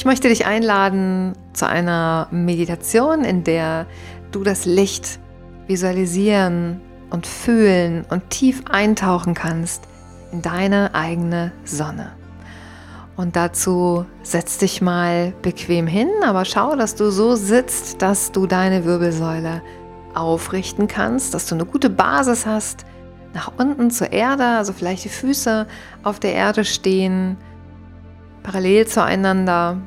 Ich möchte dich einladen zu einer Meditation, in der du das Licht visualisieren und fühlen und tief eintauchen kannst in deine eigene Sonne. Und dazu setz dich mal bequem hin, aber schau, dass du so sitzt, dass du deine Wirbelsäule aufrichten kannst, dass du eine gute Basis hast, nach unten zur Erde, also vielleicht die Füße auf der Erde stehen, parallel zueinander.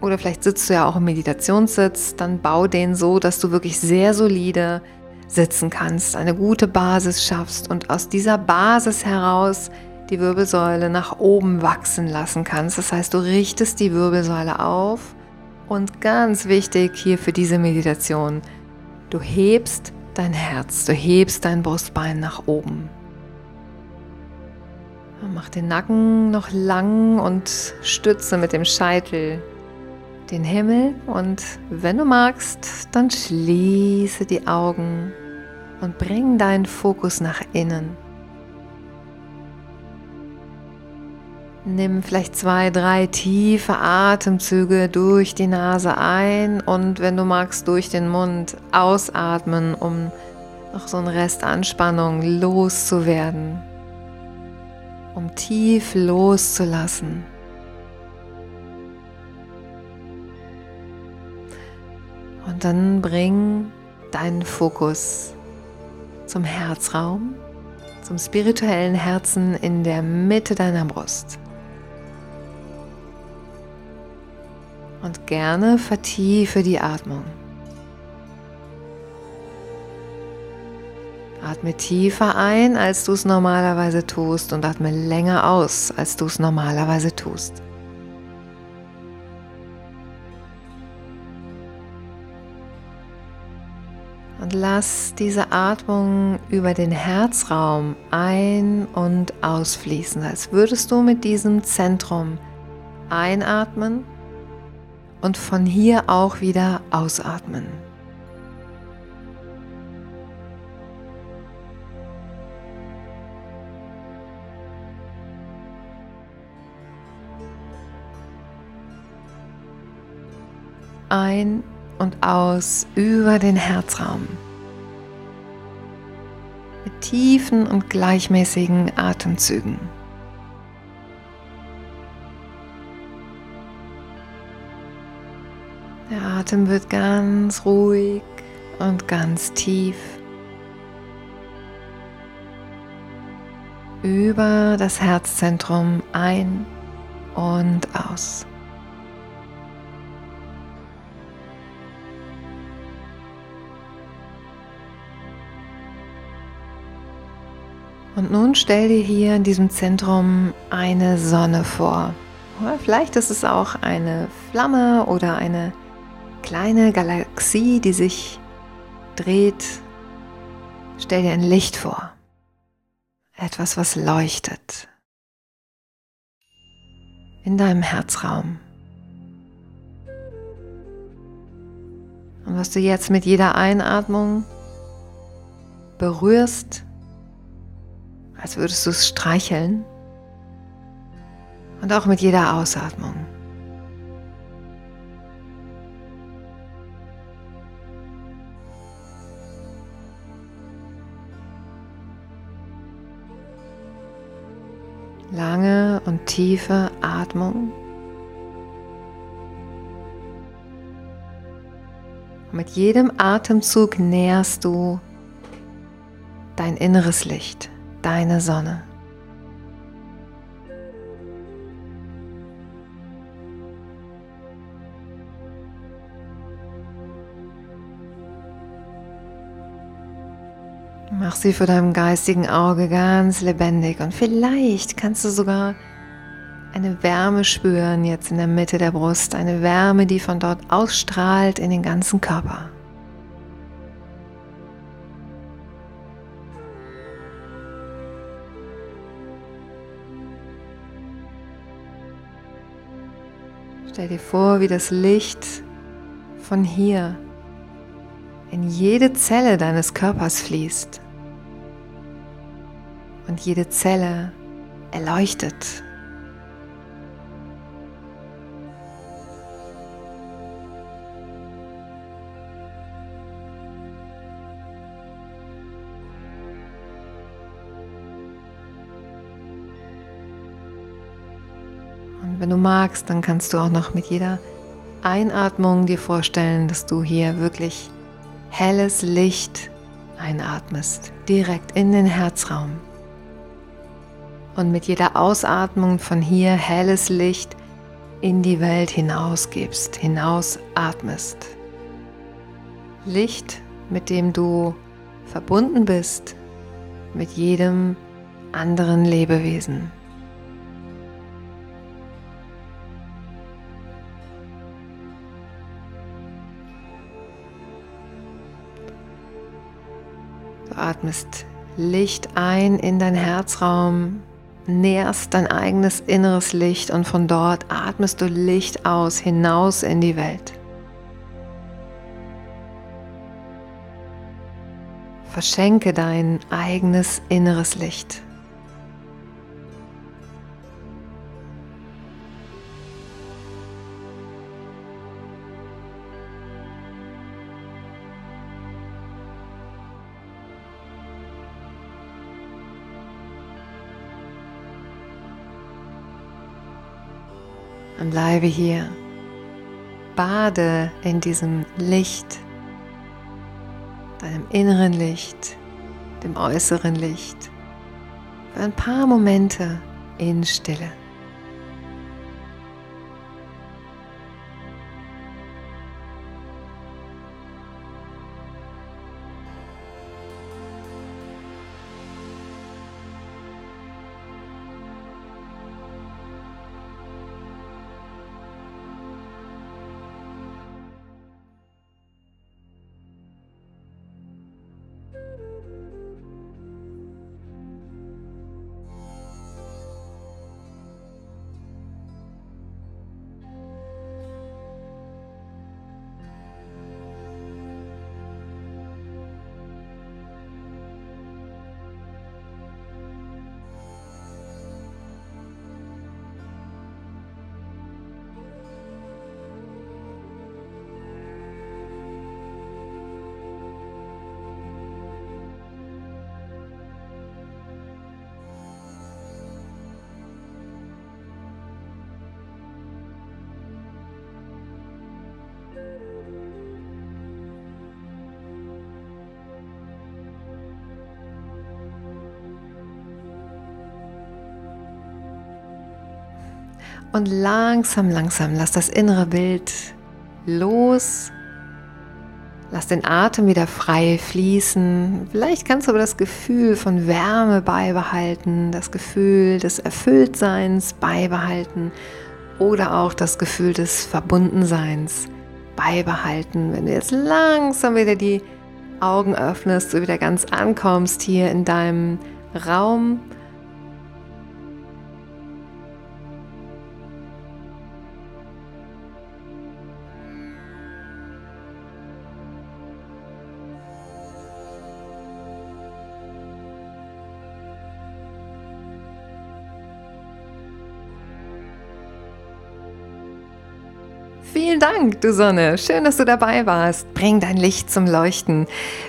Oder vielleicht sitzt du ja auch im Meditationssitz, dann bau den so, dass du wirklich sehr solide sitzen kannst, eine gute Basis schaffst und aus dieser Basis heraus die Wirbelsäule nach oben wachsen lassen kannst. Das heißt, du richtest die Wirbelsäule auf und ganz wichtig hier für diese Meditation, du hebst dein Herz, du hebst dein Brustbein nach oben. Mach den Nacken noch lang und stütze mit dem Scheitel den Himmel und wenn du magst, dann schließe die Augen und bring deinen Fokus nach innen. Nimm vielleicht zwei, drei tiefe Atemzüge durch die Nase ein und wenn du magst, durch den Mund ausatmen, um noch so einen Rest Anspannung loszuwerden, um tief loszulassen. Und dann bring deinen Fokus zum Herzraum, zum spirituellen Herzen in der Mitte deiner Brust. Und gerne vertiefe die Atmung. Atme tiefer ein, als du es normalerweise tust und atme länger aus, als du es normalerweise tust. Und lass diese Atmung über den Herzraum ein- und ausfließen, als würdest du mit diesem Zentrum einatmen und von hier auch wieder ausatmen. Ein und aus über den Herzraum. Mit tiefen und gleichmäßigen Atemzügen. Der Atem wird ganz ruhig und ganz tief über das Herzzentrum ein und aus. Und nun stell dir hier in diesem Zentrum eine Sonne vor. Vielleicht ist es auch eine Flamme oder eine kleine Galaxie, die sich dreht. Stell dir ein Licht vor. Etwas, was leuchtet. In deinem Herzraum. Und was du jetzt mit jeder Einatmung berührst, als würdest du es streicheln. Und auch mit jeder Ausatmung. Lange und tiefe Atmung. mit jedem Atemzug nährst du dein inneres Licht deine Sonne. Mach sie vor deinem geistigen Auge ganz lebendig und vielleicht kannst du sogar eine Wärme spüren jetzt in der Mitte der Brust, eine Wärme, die von dort ausstrahlt in den ganzen Körper. Stell dir vor, wie das Licht von hier in jede Zelle deines Körpers fließt und jede Zelle erleuchtet. Wenn du magst, dann kannst du auch noch mit jeder Einatmung dir vorstellen, dass du hier wirklich helles Licht einatmest, direkt in den Herzraum. Und mit jeder Ausatmung von hier helles Licht in die Welt hinausgibst, hinausatmest. Licht, mit dem du verbunden bist mit jedem anderen Lebewesen. Atmest Licht ein in dein Herzraum, nährst dein eigenes inneres Licht und von dort atmest du Licht aus hinaus in die Welt. Verschenke dein eigenes inneres Licht. Und bleibe hier. Bade in diesem Licht, deinem inneren Licht, dem äußeren Licht, für ein paar Momente in Stille. Und langsam, langsam lass das innere Bild los. Lass den Atem wieder frei fließen. Vielleicht kannst du aber das Gefühl von Wärme beibehalten, das Gefühl des Erfülltseins beibehalten oder auch das Gefühl des Verbundenseins beibehalten. Wenn du jetzt langsam wieder die Augen öffnest, du wieder ganz ankommst hier in deinem Raum Vielen Dank, du Sonne. Schön, dass du dabei warst. Bring dein Licht zum Leuchten.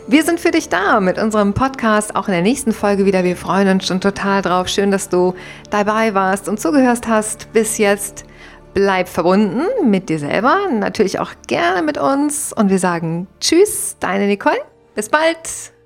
Wir sind für dich da mit unserem Podcast auch in der nächsten Folge wieder. Wir freuen uns schon total drauf. Schön, dass du dabei warst und zugehört hast bis jetzt. Bleib verbunden mit dir selber, natürlich auch gerne mit uns. Und wir sagen Tschüss, deine Nicole. Bis bald.